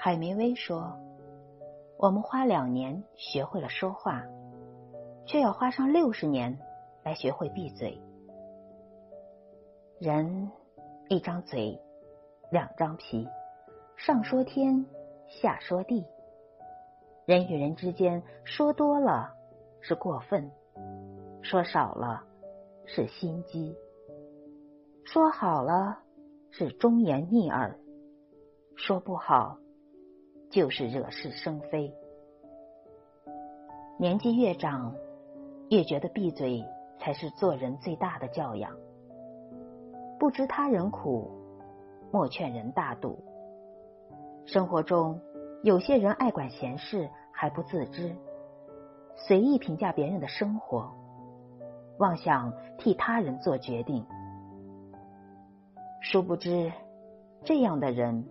海明威说：“我们花两年学会了说话，却要花上六十年来学会闭嘴。人一张嘴，两张皮，上说天，下说地。人与人之间，说多了是过分，说少了是心机，说好了是忠言逆耳，说不好。”就是惹是生非。年纪越长，越觉得闭嘴才是做人最大的教养。不知他人苦，莫劝人大度。生活中，有些人爱管闲事还不自知，随意评价别人的生活，妄想替他人做决定。殊不知，这样的人。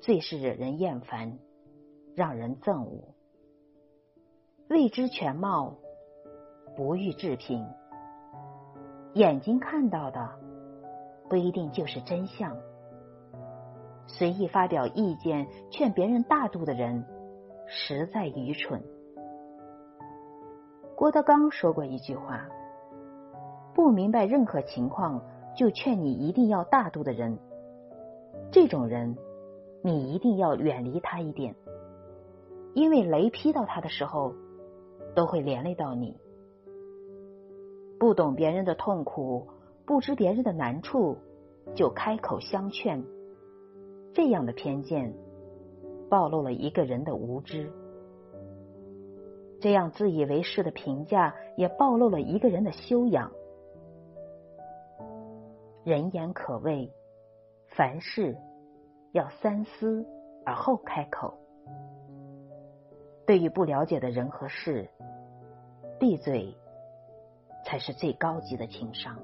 最是惹人厌烦，让人憎恶。未知全貌，不欲置评。眼睛看到的不一定就是真相。随意发表意见劝别人大度的人，实在愚蠢。郭德纲说过一句话：“不明白任何情况就劝你一定要大度的人，这种人。”你一定要远离他一点，因为雷劈到他的时候，都会连累到你。不懂别人的痛苦，不知别人的难处，就开口相劝，这样的偏见，暴露了一个人的无知；这样自以为是的评价，也暴露了一个人的修养。人言可畏，凡事。要三思而后开口。对于不了解的人和事，闭嘴才是最高级的情商。